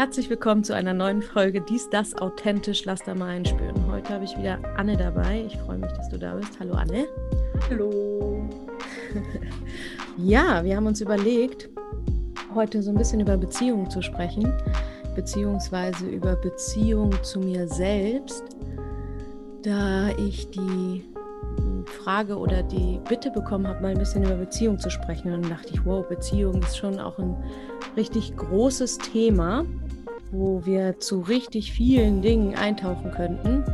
Herzlich willkommen zu einer neuen Folge Dies, das authentisch, lass da mal einspüren. Heute habe ich wieder Anne dabei. Ich freue mich, dass du da bist. Hallo Anne. Hallo. ja, wir haben uns überlegt, heute so ein bisschen über Beziehungen zu sprechen, beziehungsweise über Beziehung zu mir selbst, da ich die Frage oder die Bitte bekommen habe, mal ein bisschen über Beziehung zu sprechen. Und dann dachte ich, wow, Beziehung ist schon auch ein richtig großes Thema, wo wir zu richtig vielen Dingen eintauchen könnten.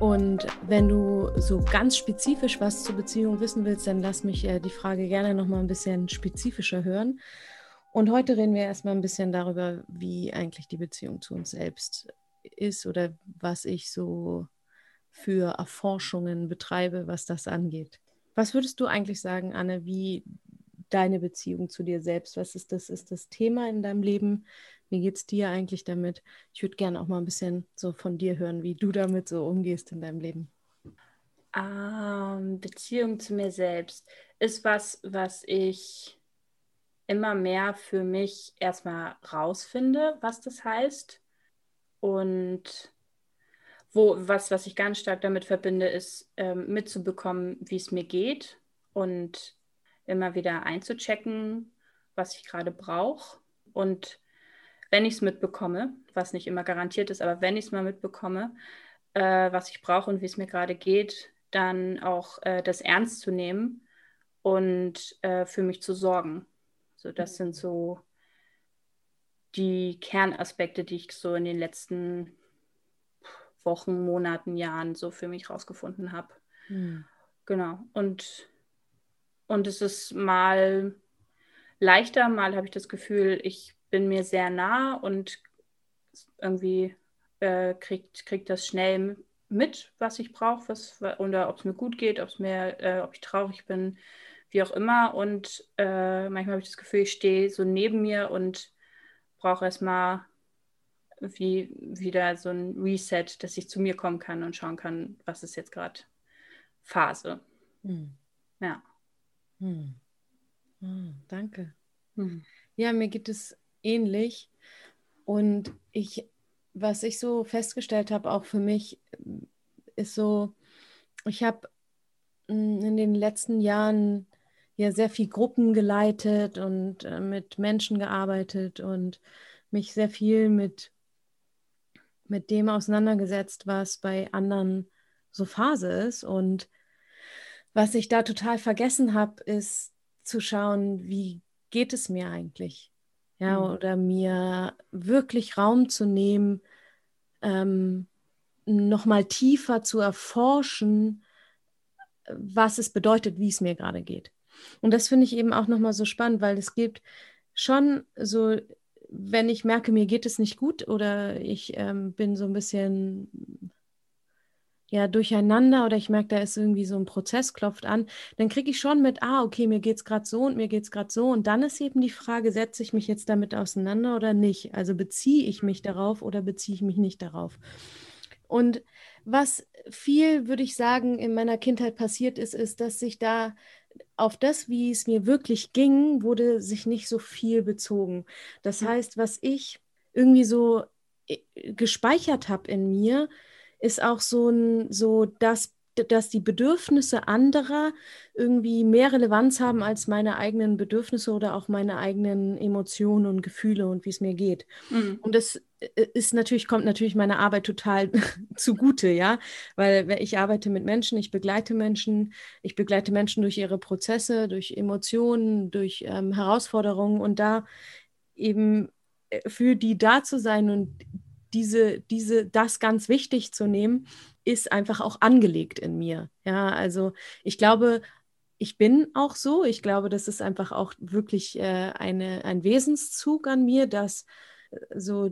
Und wenn du so ganz spezifisch was zur Beziehung wissen willst, dann lass mich äh, die Frage gerne noch mal ein bisschen spezifischer hören. Und heute reden wir erstmal ein bisschen darüber, wie eigentlich die Beziehung zu uns selbst ist oder was ich so für Erforschungen betreibe, was das angeht. Was würdest du eigentlich sagen, Anne, wie deine Beziehung zu dir selbst? Was ist das? Ist das Thema in deinem Leben? Wie geht es dir eigentlich damit? Ich würde gerne auch mal ein bisschen so von dir hören, wie du damit so umgehst in deinem Leben. Ähm, Beziehung zu mir selbst ist was, was ich immer mehr für mich erstmal rausfinde, was das heißt. Und wo, was, was ich ganz stark damit verbinde, ist ähm, mitzubekommen, wie es mir geht und immer wieder einzuchecken, was ich gerade brauche. Und wenn ich es mitbekomme, was nicht immer garantiert ist, aber wenn ich es mal mitbekomme, äh, was ich brauche und wie es mir gerade geht, dann auch äh, das ernst zu nehmen und äh, für mich zu sorgen. So, das sind so die Kernaspekte, die ich so in den letzten Wochen, Monaten, Jahren so für mich rausgefunden habe. Hm. Genau. Und, und es ist mal leichter, mal habe ich das Gefühl, ich bin mir sehr nah und irgendwie äh, kriegt, kriegt das schnell mit, was ich brauche, was, oder ob es mir gut geht, ob's mir, äh, ob ich traurig bin, wie auch immer. Und äh, manchmal habe ich das Gefühl, ich stehe so neben mir und brauche erstmal wie wieder so ein Reset, dass ich zu mir kommen kann und schauen kann, was ist jetzt gerade Phase. Hm. Ja. Hm. Oh, danke. Hm. Ja, mir geht es ähnlich. Und ich, was ich so festgestellt habe, auch für mich, ist so, ich habe hm, in den letzten Jahren ja sehr viel Gruppen geleitet und äh, mit Menschen gearbeitet und mich sehr viel mit mit dem auseinandergesetzt, was bei anderen so Phase ist. Und was ich da total vergessen habe, ist zu schauen, wie geht es mir eigentlich? Ja, mhm. oder mir wirklich Raum zu nehmen, ähm, nochmal tiefer zu erforschen, was es bedeutet, wie es mir gerade geht. Und das finde ich eben auch nochmal so spannend, weil es gibt schon so wenn ich merke, mir geht es nicht gut oder ich ähm, bin so ein bisschen ja durcheinander oder ich merke, da ist irgendwie so ein Prozess, klopft an, dann kriege ich schon mit, ah, okay, mir geht es gerade so und mir geht es gerade so. Und dann ist eben die Frage, setze ich mich jetzt damit auseinander oder nicht? Also beziehe ich mich darauf oder beziehe ich mich nicht darauf? Und was viel, würde ich sagen, in meiner Kindheit passiert ist, ist, dass sich da auf das, wie es mir wirklich ging, wurde sich nicht so viel bezogen. Das mhm. heißt, was ich irgendwie so äh, gespeichert habe in mir, ist auch so ein, so das dass die Bedürfnisse anderer irgendwie mehr Relevanz haben als meine eigenen Bedürfnisse oder auch meine eigenen Emotionen und Gefühle und wie es mir geht. Mhm. Und das äh, ist natürlich, kommt natürlich meiner Arbeit total zugute, ja, weil ich arbeite mit Menschen, ich begleite Menschen, ich begleite Menschen durch ihre Prozesse, durch Emotionen, durch ähm, Herausforderungen und da eben äh, für die da zu sein und diese, diese, das ganz wichtig zu nehmen, ist einfach auch angelegt in mir. Ja, also ich glaube, ich bin auch so. Ich glaube, das ist einfach auch wirklich äh, eine, ein Wesenszug an mir, dass äh, so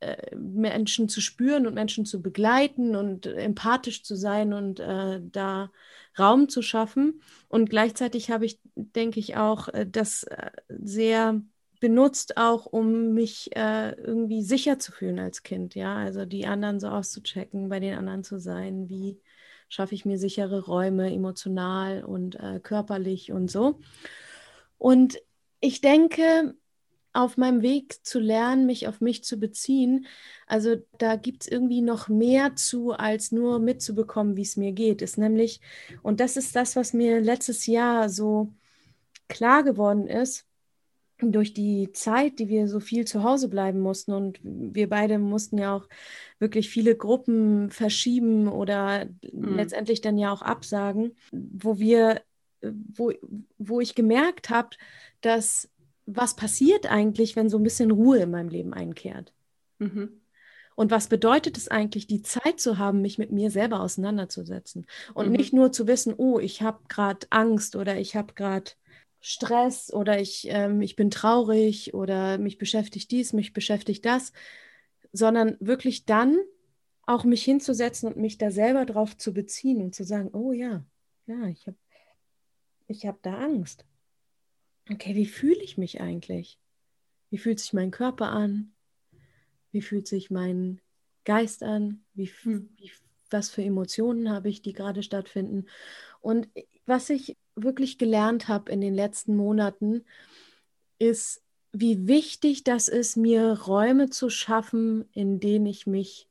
äh, Menschen zu spüren und Menschen zu begleiten und empathisch zu sein und äh, da Raum zu schaffen. Und gleichzeitig habe ich, denke ich, auch äh, das äh, sehr benutzt auch, um mich äh, irgendwie sicher zu fühlen als Kind, ja, also die anderen so auszuchecken, bei den anderen zu sein, wie schaffe ich mir sichere Räume emotional und äh, körperlich und so. Und ich denke, auf meinem Weg zu lernen, mich auf mich zu beziehen. Also da gibt es irgendwie noch mehr zu, als nur mitzubekommen, wie es mir geht. Ist nämlich, und das ist das, was mir letztes Jahr so klar geworden ist, durch die Zeit, die wir so viel zu Hause bleiben mussten und wir beide mussten ja auch wirklich viele Gruppen verschieben oder mhm. letztendlich dann ja auch absagen, wo wir, wo, wo ich gemerkt habe, dass was passiert eigentlich, wenn so ein bisschen Ruhe in meinem Leben einkehrt? Mhm. Und was bedeutet es eigentlich, die Zeit zu haben, mich mit mir selber auseinanderzusetzen und mhm. nicht nur zu wissen, oh, ich habe gerade Angst oder ich habe gerade Stress oder ich, ähm, ich bin traurig oder mich beschäftigt dies, mich beschäftigt das, sondern wirklich dann auch mich hinzusetzen und mich da selber drauf zu beziehen und zu sagen, oh ja, ja, ich habe ich hab da Angst okay, wie fühle ich mich eigentlich? Wie fühlt sich mein Körper an? Wie fühlt sich mein Geist an? Wie, hm. wie, was für Emotionen habe ich, die gerade stattfinden? Und was ich wirklich gelernt habe in den letzten Monaten, ist, wie wichtig das ist, mir Räume zu schaffen, in denen ich mich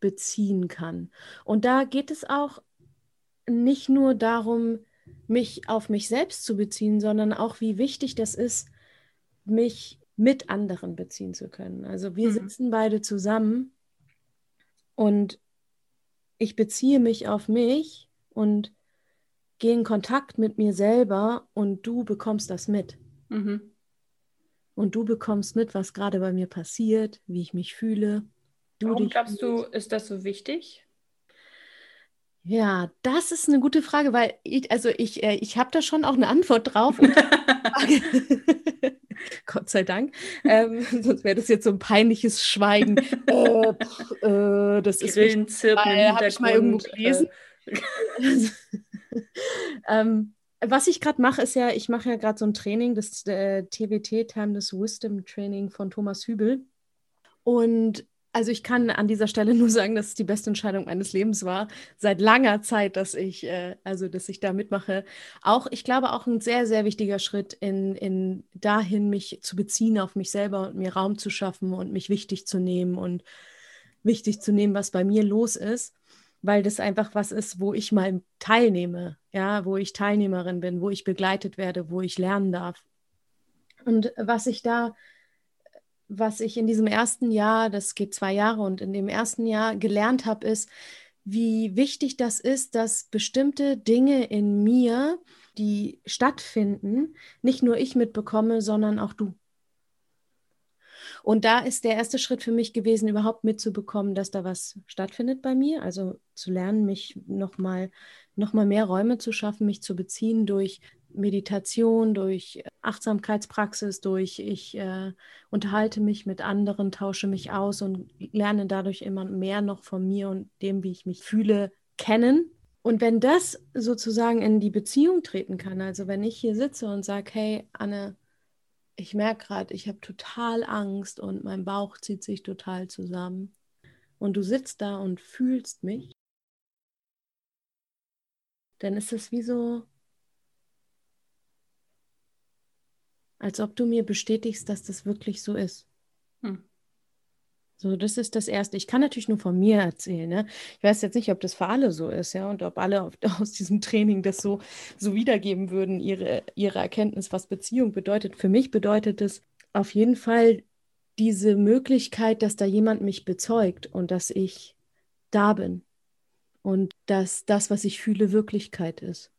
beziehen kann. Und da geht es auch nicht nur darum, mich auf mich selbst zu beziehen, sondern auch, wie wichtig das ist, mich mit anderen beziehen zu können. Also wir mhm. sitzen beide zusammen und ich beziehe mich auf mich und gehe in Kontakt mit mir selber und du bekommst das mit. Mhm. Und du bekommst mit, was gerade bei mir passiert, wie ich mich fühle. Du Warum glaubst du, ist das so wichtig? Ja, das ist eine gute Frage, weil ich, also ich, äh, ich habe da schon auch eine Antwort drauf. Gott sei Dank. Ähm, sonst wäre das jetzt so ein peinliches Schweigen. äh, pff, äh, das ist habe ich mal irgendwo gelesen. Äh. ähm, was ich gerade mache, ist ja, ich mache ja gerade so ein Training, das äh, TWT, Timeless Wisdom Training von Thomas Hübel. Und also ich kann an dieser Stelle nur sagen, dass es die beste Entscheidung meines Lebens war, seit langer Zeit, dass ich, äh, also dass ich da mitmache. Auch, ich glaube, auch ein sehr, sehr wichtiger Schritt in, in dahin, mich zu beziehen auf mich selber und mir Raum zu schaffen und mich wichtig zu nehmen und wichtig zu nehmen, was bei mir los ist, weil das einfach was ist, wo ich mal teilnehme, ja, wo ich Teilnehmerin bin, wo ich begleitet werde, wo ich lernen darf. Und was ich da was ich in diesem ersten Jahr, das geht zwei Jahre und in dem ersten Jahr gelernt habe, ist, wie wichtig das ist, dass bestimmte Dinge in mir, die stattfinden, nicht nur ich mitbekomme, sondern auch du. Und da ist der erste Schritt für mich gewesen, überhaupt mitzubekommen, dass da was stattfindet bei mir. Also zu lernen, mich nochmal noch mal mehr Räume zu schaffen, mich zu beziehen durch Meditation, durch Achtsamkeitspraxis, durch ich äh, unterhalte mich mit anderen, tausche mich aus und lerne dadurch immer mehr noch von mir und dem, wie ich mich fühle, kennen. Und wenn das sozusagen in die Beziehung treten kann, also wenn ich hier sitze und sage, hey Anne, ich merke gerade, ich habe total Angst und mein Bauch zieht sich total zusammen. Und du sitzt da und fühlst mich, dann ist es wie so, als ob du mir bestätigst, dass das wirklich so ist. So, das ist das Erste. Ich kann natürlich nur von mir erzählen. Ne? Ich weiß jetzt nicht, ob das für alle so ist, ja, und ob alle auf, aus diesem Training das so, so wiedergeben würden, ihre, ihre Erkenntnis, was Beziehung bedeutet. Für mich bedeutet es auf jeden Fall diese Möglichkeit, dass da jemand mich bezeugt und dass ich da bin und dass das, was ich fühle, Wirklichkeit ist.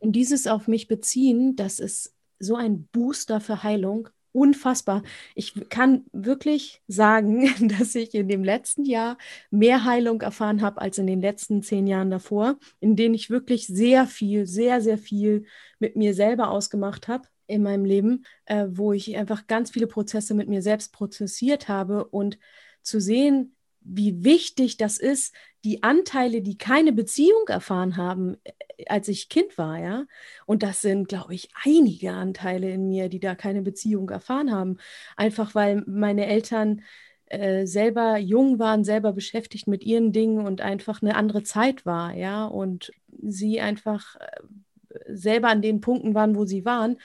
Und dieses auf mich beziehen, das ist so ein Booster für Heilung. Unfassbar. Ich kann wirklich sagen, dass ich in dem letzten Jahr mehr Heilung erfahren habe als in den letzten zehn Jahren davor, in denen ich wirklich sehr viel, sehr, sehr viel mit mir selber ausgemacht habe in meinem Leben, äh, wo ich einfach ganz viele Prozesse mit mir selbst prozessiert habe und zu sehen, wie wichtig das ist, die Anteile, die keine Beziehung erfahren haben, äh, als ich Kind war, ja. Und das sind, glaube ich, einige Anteile in mir, die da keine Beziehung erfahren haben. Einfach weil meine Eltern äh, selber jung waren, selber beschäftigt mit ihren Dingen und einfach eine andere Zeit war, ja. Und sie einfach äh, selber an den Punkten waren, wo sie waren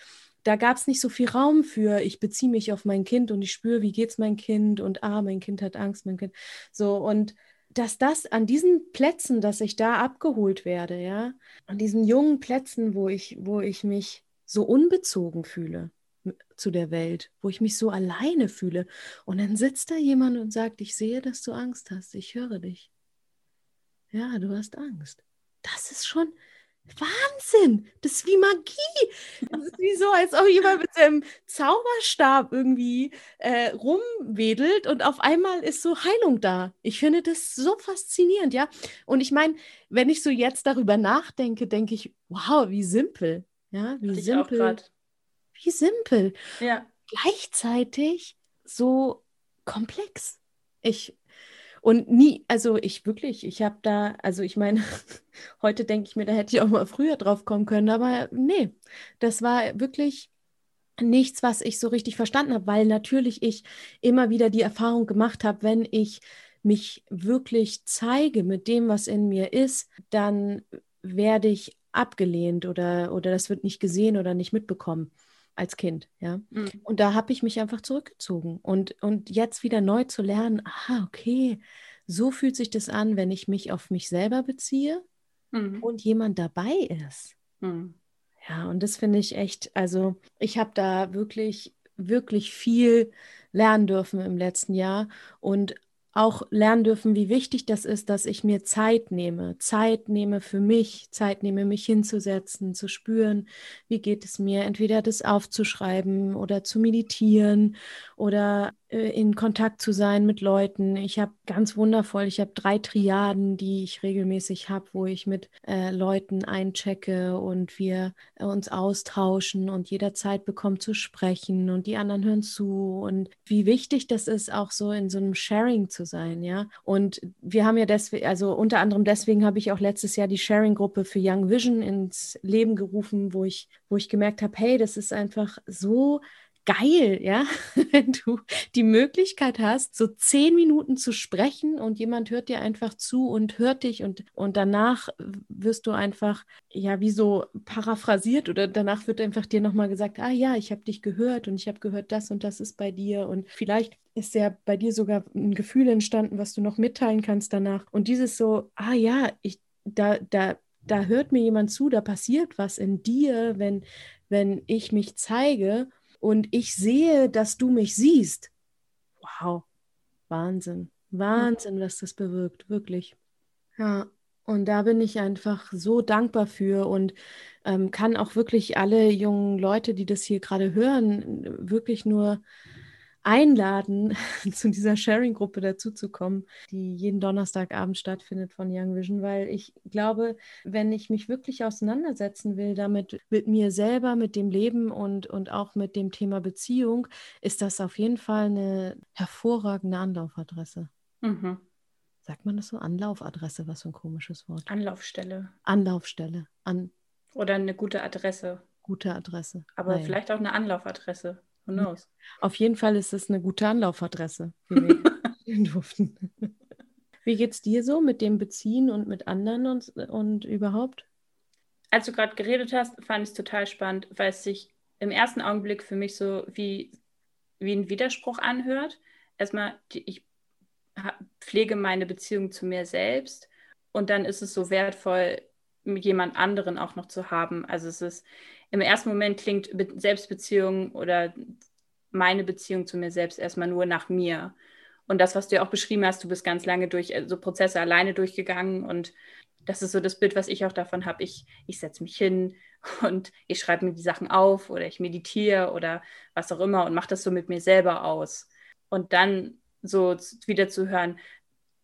da gab es nicht so viel Raum für, ich beziehe mich auf mein Kind und ich spüre, wie geht es mein Kind und ah, mein Kind hat Angst, mein Kind. So, und dass das an diesen Plätzen, dass ich da abgeholt werde, ja, an diesen jungen Plätzen, wo ich, wo ich mich so unbezogen fühle zu der Welt, wo ich mich so alleine fühle. Und dann sitzt da jemand und sagt, ich sehe, dass du Angst hast, ich höre dich. Ja, du hast Angst. Das ist schon, Wahnsinn! Das ist wie Magie. Das ist wie so, als ob jemand mit seinem Zauberstab irgendwie äh, rumwedelt und auf einmal ist so Heilung da. Ich finde das so faszinierend, ja. Und ich meine, wenn ich so jetzt darüber nachdenke, denke ich, wow, wie simpel. Ja, wie simpel. Wie simpel. Ja. Gleichzeitig so komplex. Ich und nie, also ich wirklich, ich habe da, also ich meine, heute denke ich mir, da hätte ich auch mal früher drauf kommen können, aber nee, das war wirklich nichts, was ich so richtig verstanden habe, weil natürlich ich immer wieder die Erfahrung gemacht habe, wenn ich mich wirklich zeige mit dem, was in mir ist, dann werde ich abgelehnt oder, oder das wird nicht gesehen oder nicht mitbekommen als Kind, ja. Mhm. Und da habe ich mich einfach zurückgezogen und, und jetzt wieder neu zu lernen, ah, okay, so fühlt sich das an, wenn ich mich auf mich selber beziehe mhm. und jemand dabei ist. Mhm. Ja, und das finde ich echt, also ich habe da wirklich, wirklich viel lernen dürfen im letzten Jahr und auch lernen dürfen, wie wichtig das ist, dass ich mir Zeit nehme, Zeit nehme für mich, Zeit nehme, mich hinzusetzen, zu spüren, wie geht es mir, entweder das aufzuschreiben oder zu meditieren oder in Kontakt zu sein mit Leuten. Ich habe ganz wundervoll, ich habe drei Triaden, die ich regelmäßig habe, wo ich mit äh, Leuten einchecke und wir äh, uns austauschen und jederzeit bekommt zu sprechen und die anderen hören zu und wie wichtig das ist, auch so in so einem Sharing zu sein, ja. Und wir haben ja deswegen, also unter anderem deswegen habe ich auch letztes Jahr die Sharing-Gruppe für Young Vision ins Leben gerufen, wo ich, wo ich gemerkt habe, hey, das ist einfach so geil, ja, wenn du die Möglichkeit hast, so zehn Minuten zu sprechen und jemand hört dir einfach zu und hört dich und, und danach wirst du einfach, ja, wie so paraphrasiert oder danach wird einfach dir nochmal gesagt, ah ja, ich habe dich gehört und ich habe gehört, das und das ist bei dir und vielleicht ist ja bei dir sogar ein Gefühl entstanden, was du noch mitteilen kannst danach. Und dieses so, ah ja, ich, da, da, da hört mir jemand zu, da passiert was in dir, wenn, wenn ich mich zeige und ich sehe, dass du mich siehst. Wow, Wahnsinn, Wahnsinn, was das bewirkt, wirklich. Ja, und da bin ich einfach so dankbar für und ähm, kann auch wirklich alle jungen Leute, die das hier gerade hören, wirklich nur einladen, zu dieser Sharing-Gruppe dazuzukommen, die jeden Donnerstagabend stattfindet von Young Vision, weil ich glaube, wenn ich mich wirklich auseinandersetzen will damit, mit mir selber, mit dem Leben und, und auch mit dem Thema Beziehung, ist das auf jeden Fall eine hervorragende Anlaufadresse. Mhm. Sagt man das so? Anlaufadresse, was für ein komisches Wort. Anlaufstelle. Anlaufstelle. An Oder eine gute Adresse. Gute Adresse. Aber naja. vielleicht auch eine Anlaufadresse. Who knows? Auf jeden Fall ist es eine gute Anlaufadresse, wie wir durften. Wie geht's dir so mit dem Beziehen und mit anderen und, und überhaupt? Als du gerade geredet hast, fand ich es total spannend, weil es sich im ersten Augenblick für mich so wie, wie ein Widerspruch anhört. Erstmal, ich pflege meine Beziehung zu mir selbst und dann ist es so wertvoll, mit jemand anderen auch noch zu haben. Also es ist im ersten Moment klingt Selbstbeziehung oder meine Beziehung zu mir selbst erstmal nur nach mir. Und das, was du ja auch beschrieben hast, du bist ganz lange durch äh, so Prozesse alleine durchgegangen und das ist so das Bild, was ich auch davon habe. Ich, ich setze mich hin und ich schreibe mir die Sachen auf oder ich meditiere oder was auch immer und mache das so mit mir selber aus. Und dann so wieder zu hören,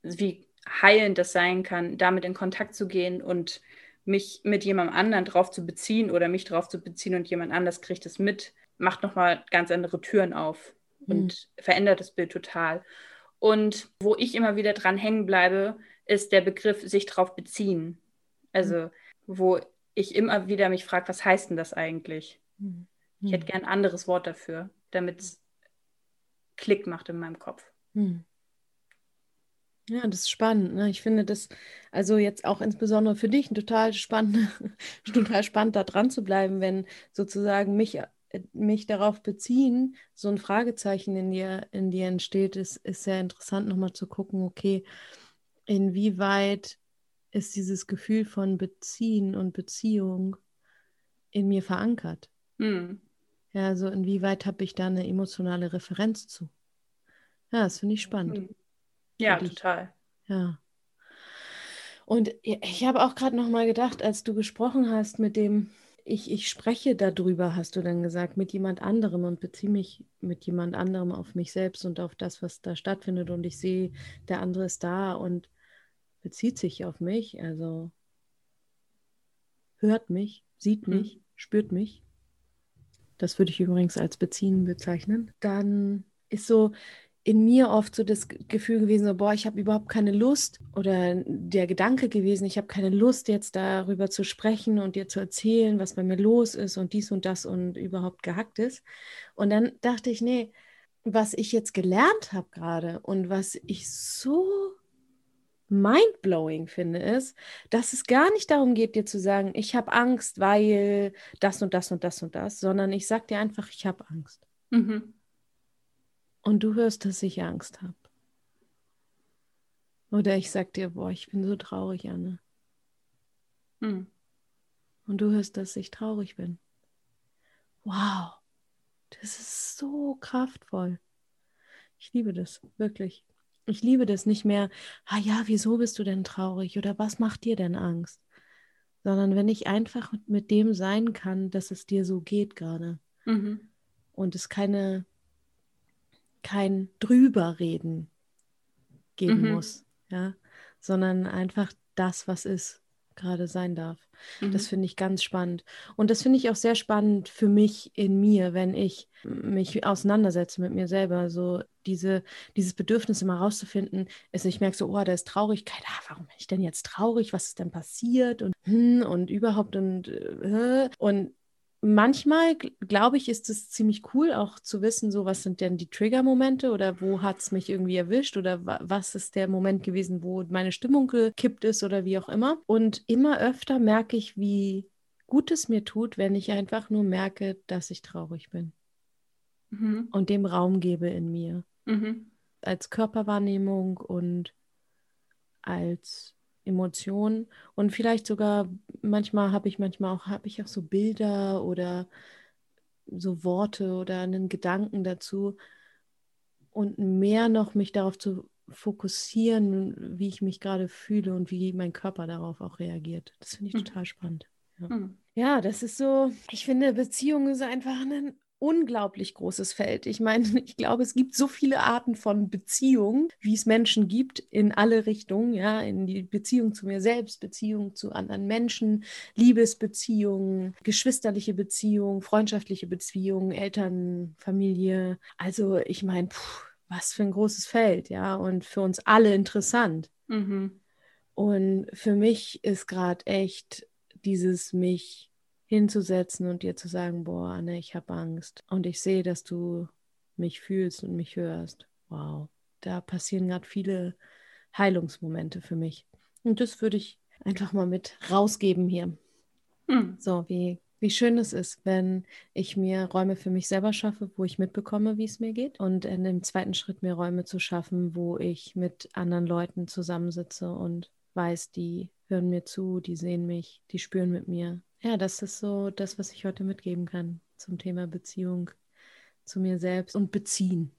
wie heilend das sein kann, damit in Kontakt zu gehen und mich mit jemandem anderen drauf zu beziehen oder mich drauf zu beziehen und jemand anders kriegt es mit, macht nochmal ganz andere Türen auf und mhm. verändert das Bild total. Und wo ich immer wieder dran hängen bleibe, ist der Begriff sich drauf beziehen. Also, mhm. wo ich immer wieder mich frage, was heißt denn das eigentlich? Mhm. Ich hätte gern ein anderes Wort dafür, damit es Klick macht in meinem Kopf. Mhm. Ja, das ist spannend. Ne? Ich finde das, also jetzt auch insbesondere für dich, total spannend, total spannend, da dran zu bleiben, wenn sozusagen mich äh, mich darauf beziehen, so ein Fragezeichen in dir, in dir entsteht, ist, ist sehr interessant, nochmal zu gucken, okay, inwieweit ist dieses Gefühl von Beziehen und Beziehung in mir verankert? Hm. Ja, also inwieweit habe ich da eine emotionale Referenz zu? Ja, das finde ich spannend. Hm. Ja, und total. ja. Und ich habe auch gerade noch mal gedacht, als du gesprochen hast mit dem, ich, ich spreche darüber, hast du dann gesagt, mit jemand anderem und beziehe mich mit jemand anderem auf mich selbst und auf das, was da stattfindet. Und ich sehe, der andere ist da und bezieht sich auf mich, also hört mich, sieht mhm. mich, spürt mich. Das würde ich übrigens als beziehen bezeichnen. Dann ist so, in mir oft so das Gefühl gewesen, so, boah, ich habe überhaupt keine Lust oder der Gedanke gewesen, ich habe keine Lust jetzt darüber zu sprechen und dir zu erzählen, was bei mir los ist und dies und das und überhaupt gehackt ist. Und dann dachte ich, nee, was ich jetzt gelernt habe gerade und was ich so mindblowing finde, ist, dass es gar nicht darum geht, dir zu sagen, ich habe Angst, weil das und das und das und das, sondern ich sage dir einfach, ich habe Angst. Mhm. Und du hörst, dass ich Angst habe. Oder ich sag dir, boah, ich bin so traurig, Anne. Hm. Und du hörst, dass ich traurig bin. Wow, das ist so kraftvoll. Ich liebe das, wirklich. Ich liebe das nicht mehr, ah ja, wieso bist du denn traurig oder was macht dir denn Angst? Sondern wenn ich einfach mit dem sein kann, dass es dir so geht gerade. Mhm. Und es keine kein Drüberreden geben mhm. muss, ja, sondern einfach das, was ist, gerade sein darf. Mhm. Das finde ich ganz spannend. Und das finde ich auch sehr spannend für mich in mir, wenn ich mich auseinandersetze mit mir selber. So diese, dieses Bedürfnis immer rauszufinden, ist, ich merke so, oh, da ist Traurigkeit. Ah, warum bin ich denn jetzt traurig? Was ist denn passiert? Und, hm, und überhaupt und, äh, und manchmal, glaube ich, ist es ziemlich cool, auch zu wissen, so was sind denn die Trigger-Momente oder wo hat es mich irgendwie erwischt oder wa was ist der Moment gewesen, wo meine Stimmung gekippt ist oder wie auch immer. Und immer öfter merke ich, wie gut es mir tut, wenn ich einfach nur merke, dass ich traurig bin. Mhm. Und dem Raum gebe in mir. Mhm. Als Körperwahrnehmung und als Emotionen und vielleicht sogar manchmal habe ich manchmal auch habe ich auch so Bilder oder so Worte oder einen Gedanken dazu und mehr noch mich darauf zu fokussieren, wie ich mich gerade fühle und wie mein Körper darauf auch reagiert. Das finde ich hm. total spannend. Ja. Hm. ja, das ist so, ich finde, Beziehung ist einfach ein unglaublich großes Feld. Ich meine, ich glaube, es gibt so viele Arten von Beziehungen, wie es Menschen gibt, in alle Richtungen, ja, in die Beziehung zu mir selbst, Beziehung zu anderen Menschen, Liebesbeziehungen, geschwisterliche Beziehungen, freundschaftliche Beziehungen, Eltern, Familie. Also, ich meine, was für ein großes Feld, ja, und für uns alle interessant. Mhm. Und für mich ist gerade echt dieses mich hinzusetzen und dir zu sagen, boah, Anne, ich habe Angst und ich sehe, dass du mich fühlst und mich hörst. Wow, da passieren gerade viele Heilungsmomente für mich. Und das würde ich einfach mal mit rausgeben hier. Hm. So, wie, wie schön es ist, wenn ich mir Räume für mich selber schaffe, wo ich mitbekomme, wie es mir geht. Und in dem zweiten Schritt mir Räume zu schaffen, wo ich mit anderen Leuten zusammensitze und weiß, die hören mir zu, die sehen mich, die spüren mit mir, ja, das ist so das, was ich heute mitgeben kann zum Thema Beziehung zu mir selbst und Beziehen.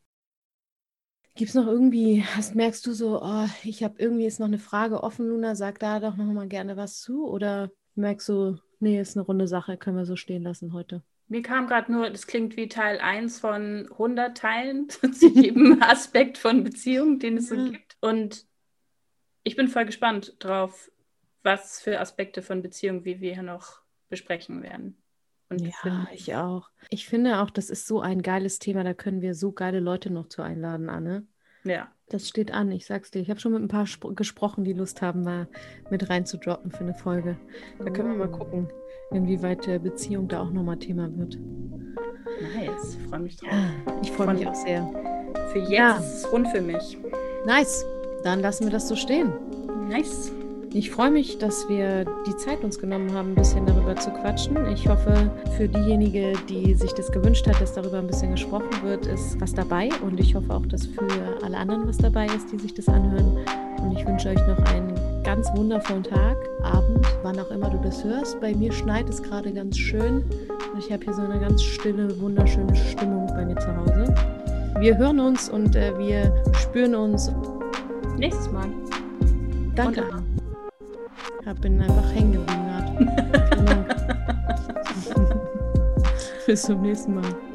Gibt es noch irgendwie, hast, merkst du so, oh, ich habe irgendwie jetzt noch eine Frage offen, Luna, sag da doch noch mal gerne was zu? Oder merkst du, nee, ist eine runde Sache, können wir so stehen lassen heute? Mir kam gerade nur, das klingt wie Teil 1 von 100 Teilen zu jedem Aspekt von Beziehung, den es ja. so gibt. Und ich bin voll gespannt drauf, was für Aspekte von Beziehung wie wir hier noch besprechen werden. Und ja, ich auch. Ich finde auch, das ist so ein geiles Thema. Da können wir so geile Leute noch zu einladen, Anne. Ja. Das steht an, ich sag's dir. Ich habe schon mit ein paar gesprochen, die Lust haben, mal mit reinzudroppen für eine Folge. Da können wir mal gucken, inwieweit äh, Beziehung da auch nochmal Thema wird. Nice, freue mich drauf. ich freue mich auch sehr. Für jetzt ja. ist es rund für mich. Nice. Dann lassen wir das so stehen. Nice. Ich freue mich, dass wir die Zeit uns genommen haben, ein bisschen darüber zu quatschen. Ich hoffe, für diejenige, die sich das gewünscht hat, dass darüber ein bisschen gesprochen wird, ist was dabei. Und ich hoffe auch, dass für alle anderen was dabei ist, die sich das anhören. Und ich wünsche euch noch einen ganz wundervollen Tag, Abend, wann auch immer du das hörst. Bei mir schneit es gerade ganz schön. Und ich habe hier so eine ganz stille, wunderschöne Stimmung bei mir zu Hause. Wir hören uns und äh, wir spüren uns nächstes Mal. Danke. Ich bin einfach hängen geblieben. Bis zum nächsten Mal.